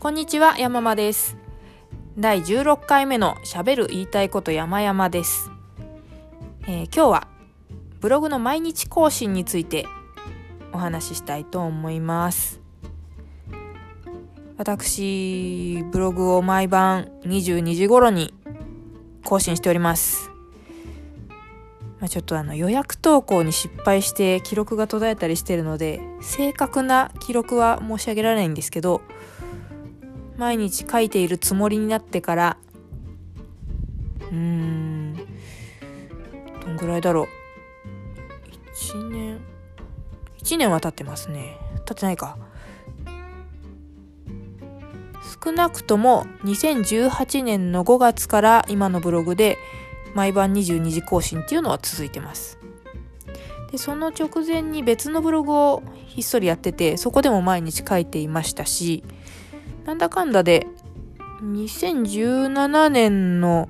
こんにちは、山間です。第16回目のしゃべる言いたいこと山々です、えー今日はブログの毎日更新についてお話ししたいと思います。私、ブログを毎晩22時頃に更新しております。まあ、ちょっとあの予約投稿に失敗して記録が途絶えたりしてるので正確な記録は申し上げられないんですけど毎日書いているつもりになってからうーんどんぐらいだろう。1年1年は経ってますね。経ってないか。少なくとも2018年の5月から今のブログで毎晩22時更新っていうのは続いてます。でその直前に別のブログをひっそりやっててそこでも毎日書いていましたしなんだかんだで2017年の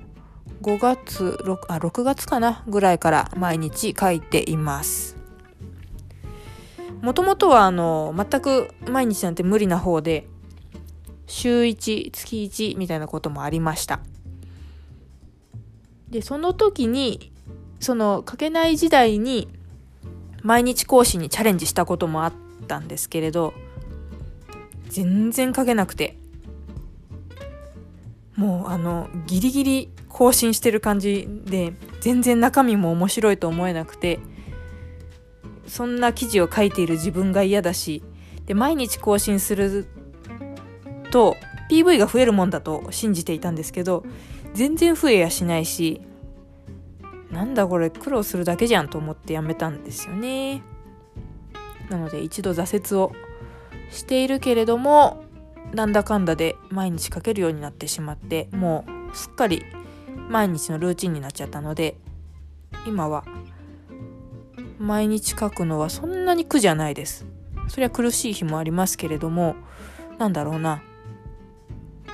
5月 6, あ6月かなぐらいから毎日書いています。もともとはあの全く毎日なんて無理な方で週1月1みたいなこともありました。でその時にその書けない時代に毎日講師にチャレンジしたこともあったんですけれど全然書けなくて。もうあのギリギリ更新してる感じで全然中身も面白いと思えなくてそんな記事を書いている自分が嫌だしで毎日更新すると PV が増えるもんだと信じていたんですけど全然増えやしないしなんだこれ苦労するだけじゃんと思ってやめたんですよね。なので一度挫折をしているけれどもなんだかんだで毎日書けるようになってしまってもうすっかり毎日のルーチンになっちゃったので今は毎日書くのはそんなに苦じゃないです。そりゃ苦しい日もありますけれどもなんだろうな。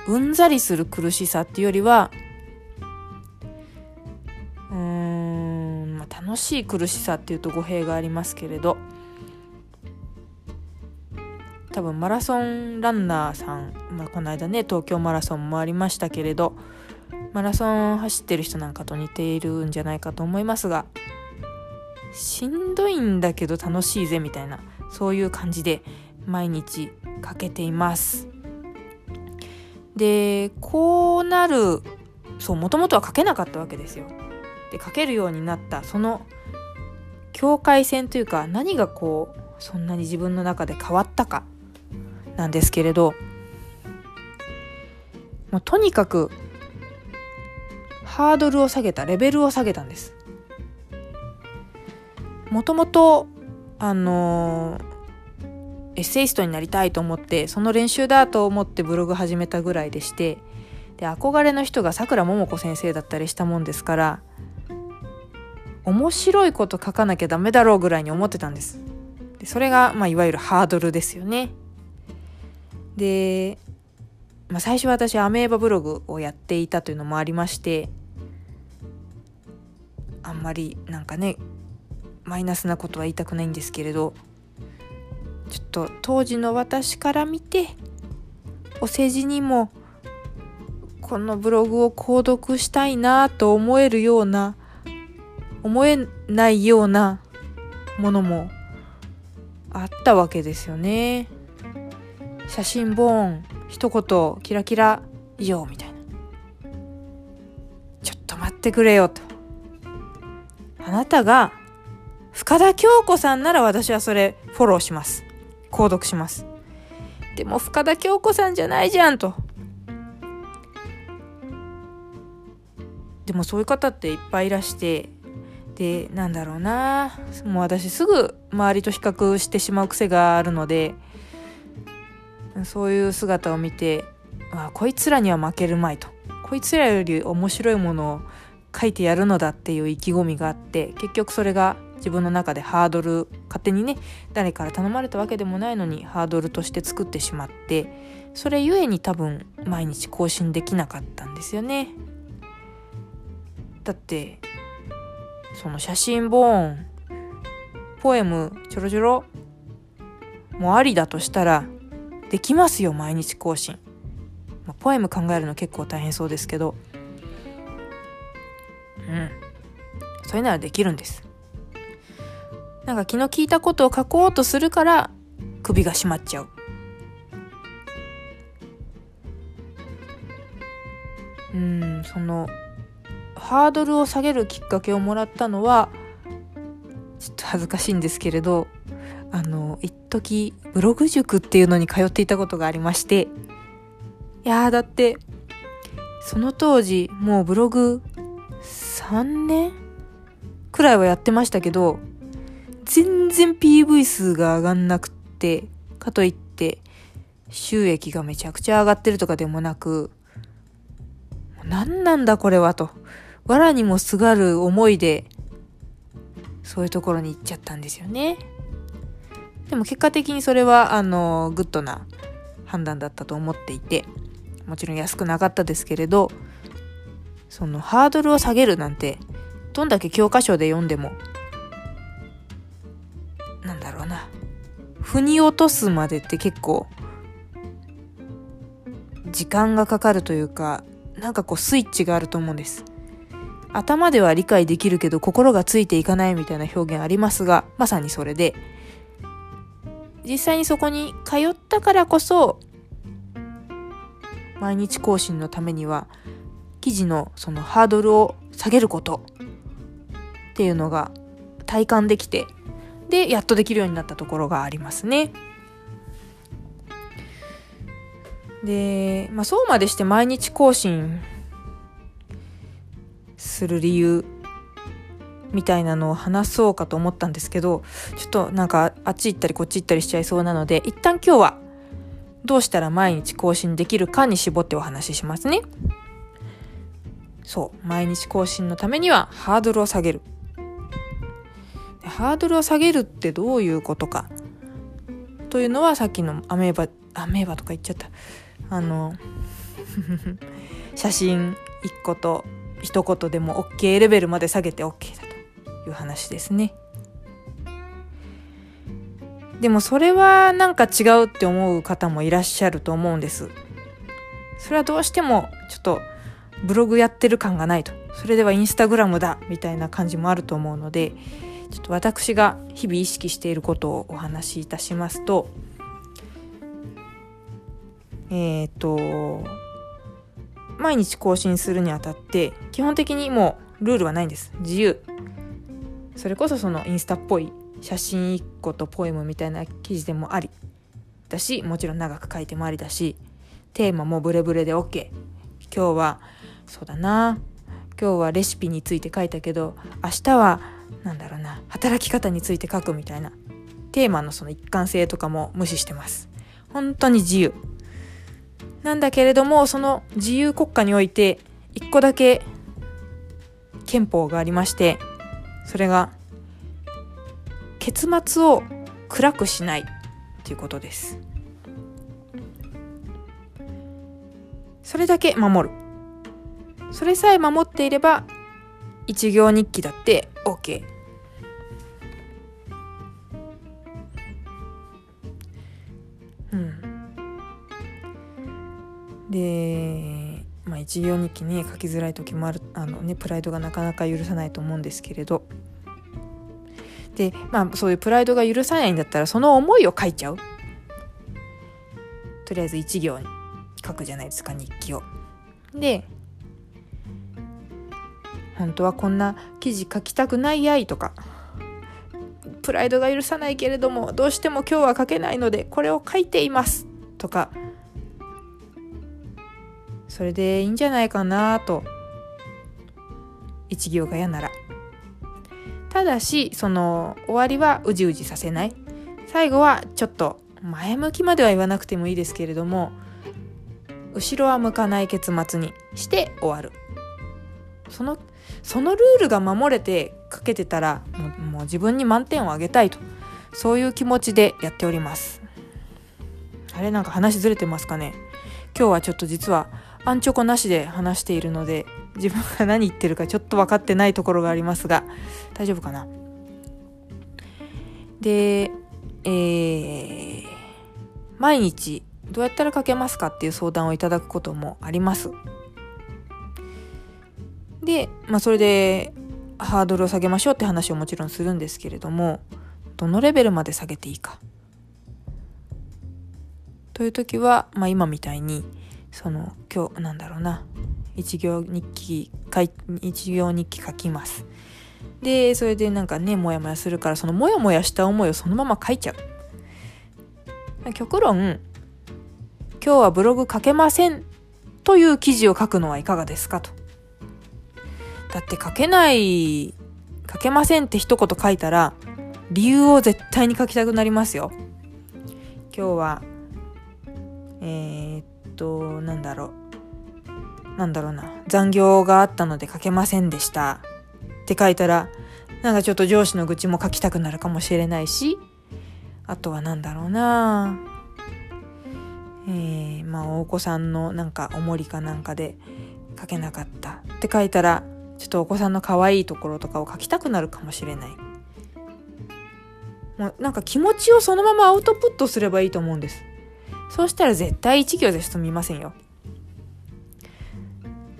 うんざりする苦しさっていうよりはうーん、まあ、楽しい苦しさっていうと語弊がありますけれど多分マラソンランナーさん、まあ、この間ね東京マラソンもありましたけれどマラソン走ってる人なんかと似ているんじゃないかと思いますがしんどいんだけど楽しいぜみたいなそういう感じで毎日かけています。でこうなるそうもともとは書けなかったわけですよ。で書けるようになったその境界線というか何がこうそんなに自分の中で変わったか。なんですけれどもうとにかくハードルを下げたレベルを下げたんです。もともとあのーエッセイストになりたいと思ってその練習だと思ってブログ始めたぐらいでしてで憧れの人がさくらももこ先生だったりしたもんですから面白いこと書かなきゃダメだろうぐらいに思ってたんです。でそれが、まあ、いわゆるハードルですよね。で、まあ、最初私アメーバブログをやっていたというのもありましてあんまりなんかねマイナスなことは言いたくないんですけれどちょっと当時の私から見てお世辞にもこのブログを購読したいなと思えるような思えないようなものもあったわけですよね。写真ボーン一言キラキラ以上みたいな。ちょっと待ってくれよと。あなたが深田恭子さんなら私はそれフォローします。購読します。でも深田恭子さんじゃないじゃんと。でもそういう方っていっぱいいらしてでなんだろうなもう私すぐ周りと比較してしまう癖があるのでそういう姿を見てあこいつらには負けるまいと。こいつらより面白いものを書いてやるのだっていう意気込みがあって結局それが自分の中でハードル勝手にね誰から頼まれたわけでもないのにハードルとして作ってしまってそれゆえに多分毎日更新できなかったんですよね。だってその写真ボーンポエムちょろちょろもありだとしたらできますよ毎日更新、ポエム考えるの結構大変そうですけど。うん。それならできるんです。なんか気の利いたことを書こうとするから首が締まっちゃう。うんそのハードルを下げるきっかけをもらったのはちょっと恥ずかしいんですけれどあの一時ブログ塾っていうのに通っていたことがありまして。いやーだってその当時もうブログ3年くらいはやってましたけど全然 PV 数が上がんなくってかといって収益がめちゃくちゃ上がってるとかでもなく何なんだこれはと。藁にもすがる思いでそういうところに行っちゃったんですよね。でも結果的にそれはあのグッドな判断だったと思っていてもちろん安くなかったですけれどそのハードルを下げるなんてどんだけ教科書で読んでもなんだろうな。腑に落とすまでって結構時間がかかるというかなんかこうスイッチがあると思うんです。頭では理解できるけど心がついていかないみたいな表現ありますがまさにそれで実際にそこに通ったからこそ毎日更新のためには記事のそのハードルを下げることっていうのが体感できてでやっとできるようになったところがありますね。で、まあ、そうまでして毎日更新する理由みたいなのを話そうかと思ったんですけどちょっとなんかあっち行ったりこっち行ったりしちゃいそうなので一旦今日はどうしたら毎日更新できるかに絞ってお話ししますね。そう。毎日更新のためにはハードルを下げる。ハードルを下げるってどういうことか。というのはさっきのアメーバ、アメーバとか言っちゃった。あの、写真一個と一言でも OK レベルまで下げて OK だいう話ですね。でもそれはなんか違うって思う方もいらっしゃると思うんです。それはどうしてもちょっとブログやってる感がないと。それではインスタグラムだみたいな感じもあると思うので、ちょっと私が日々意識していることをお話しいたしますと、えっ、ー、と、毎日更新するにあたって基本的にもうルールはないんです。自由。それこそそのインスタっぽい写真1個とポエムみたいな記事でもありだしもちろん長く書いてもありだしテーマもブレブレで OK 今日はそうだな。今日はレシピについて書いたけど明日は何だろうな働き方について書くみたいな。テーマのその一貫性とかも無視してます。本当に自由。なんだけれどもその自由国家において一個だけ憲法がありましてそれが結末を暗くしないということです。それだけ守る。それさえ守っていれば一行日記だって OK 12期に書きづらい時もあるあの、ね、プライドがなかなか許さないと思うんですけれどで、まあ、そういうプライドが許さないんだったらその思いを書いちゃうとりあえず1行に書くじゃないですか日記を。で本当はこんな記事書きたくないやいとかプライドが許さないけれどもどうしても今日は書けないのでこれを書いていますとかそれでいいんじゃないかなと。一行が嫌なら。ただしその終わりはうじうじさせない。最後はちょっと前向きまでは言わなくてもいいですけれども後ろは向かない結末にして終わる。そのそのルールが守れてかけてたらもうもう自分に満点をあげたいと。そういう気持ちでやっております。あれなんか話ずれてますかね。今日はちょっと実はアンチョコなしで話しているので自分が何言ってるかちょっと分かってないところがありますが大丈夫かな？で、えー、毎日どうやったら書けますかっていう相談をいただくこともあります。で、まあ、それでハードルを下げましょうって話をもちろんするんですけれどもどのレベルまで下げていいか。という時は、まあ、今みたいにその今日なんだろうな。一行日記一行日記書きます。でそれでなんかねモヤモヤするからそのモヤモヤした思いをそのまま書いちゃう。極論今日はブログ書けませんという記事を書くのはいかがですかと。だって書けない書けませんって一言書いたら理由を絶対に書きたくなりますよ。今日はえー、っとなんだろう。なんだろうな。残業があったので書けませんでした。って書いたらなんかちょっと上司の愚痴も書きたくなるかもしれないしあとは何だろうな。えー、まあお子さんのなんかおもりかなんかで書けなかった。って書いたらちょっとお子さんの可愛いところとかを書きたくなるかもしれない。もうなんか気持ちをそのままアウトプットすればいいと思うんです。そうしたら絶対一行で済みませんよ。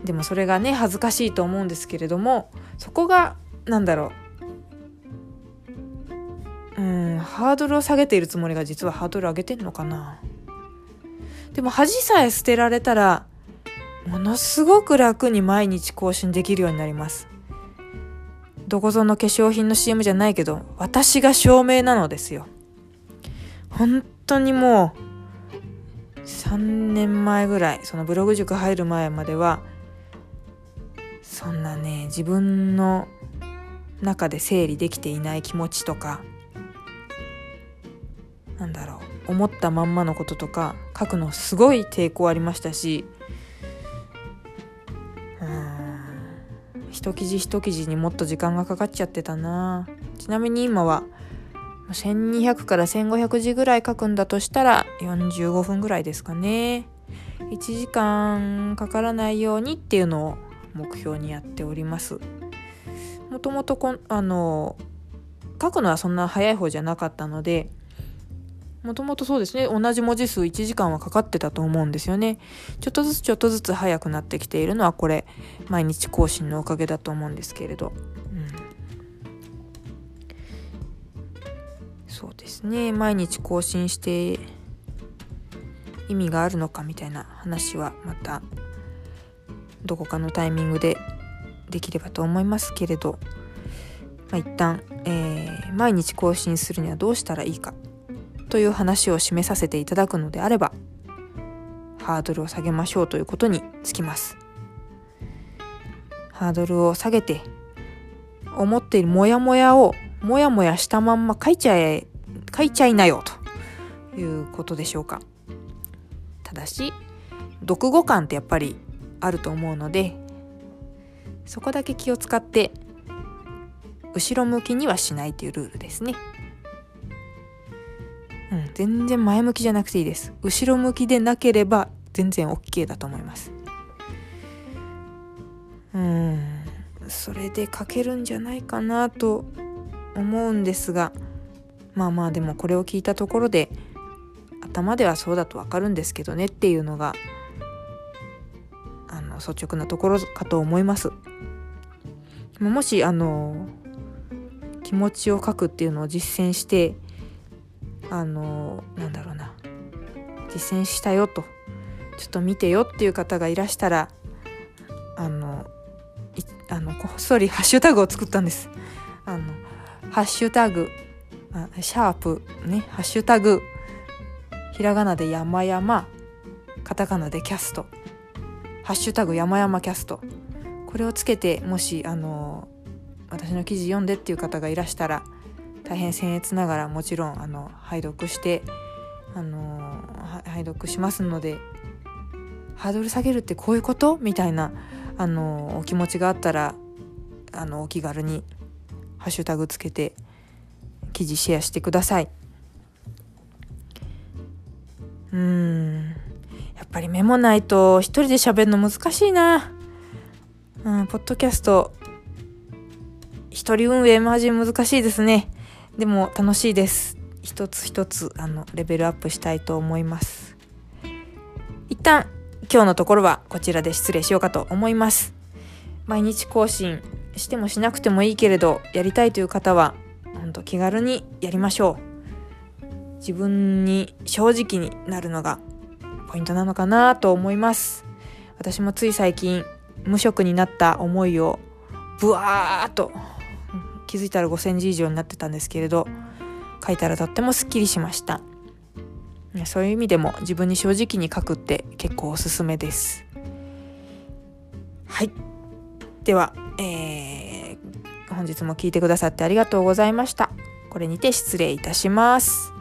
でもそれがね恥ずかしいと思うんですけれどもそこがなんだろう。うんハードルを下げているつもりが実はハードル上げてんのかな。でも恥さえ捨てられたらものすごく楽に毎日更新できるようになります。どこぞの化粧品の CM じゃないけど私が証明なのですよ。本当にもう3年前ぐらいそのブログ塾入る前まではそんなね自分の中で整理できていない気持ちとかなんだろう思ったまんまのこととか書くのすごい抵抗ありましたしうん一記事一記事にもっと時間がかかっちゃってたな。ちなみに今は1200から1500字ぐらい書くんだとしたら45分ぐらいですかね。1時間かからないようにっていうのを目標にやっております。もともとこあの書くのはそんな早い方じゃなかったのでもともとそうですね。同じ文字数1時間はかかってたと思うんですよね。ちょっとずつちょっとずつ早くなってきているのはこれ毎日更新のおかげだと思うんですけれど、そうですね。毎日更新して意味があるのかみたいな話はまたどこかのタイミングでできればと思いますけれど、まあ、一旦、えー、毎日更新するにはどうしたらいいかという話を示させていただくのであればハードルを下げましょうということにつきます。ハードルを下げて思っているモヤモヤをモヤモヤしたまんま書いちゃえ書いちゃいなよということでしょうか。ただし読後感ってやっぱりあると思うのでそこだけ気を使って後ろ向きにはしないというルールですね。うん、全然前向きじゃなくていいです。後ろ向きでなければ全然 OK だと思います。うんそれで書けるんじゃないかなと思うんですがまあまあでもこれを聞いたところで頭ではそうだとわかるんですけどねっていうのがあの率直なところかと思います。もしあの気持ちを書くっていうのを実践してあのなんだろうな実践したよとちょっと見てよっていう方がいらしたらあのあのこっそりハッシュタグを作ったんです。あのハッシュタグあシャープねハッシュタグひらがなで山々カタカナでキャストハッシュタグ山々キャスト。これをつけてもしあの私の記事読んでっていう方がいらしたら大変僭越ながらもちろんあの拝読してあの拝読しますのでハードル下げるってこういうこと？みたいなあのお気持ちがあったらあのお気軽にハッシュタグつけて記事シェアしてください。うん。やっぱりメモないと一人で喋るの難しいな。うんポッドキャスト。一人運営マジ難しいですね。でも楽しいです。一つ一つあのレベルアップしたいと思います。一旦今日のところはこちらで失礼しようかと思います。毎日更新してもしなくてもいいけれどやりたいという方は本当気軽にやりましょう。自分に正直になるのがポイントなのかなと思います。私もつい最近無職になった思いをブワーっと気づいたら5センチ以上になってたんですけれど書いたらとってもすっきりしました。そういう意味でも自分に正直に書くって結構おすすめです。はい。では、えー、本日も聞いてくださってありがとうございました。これにて失礼いたします。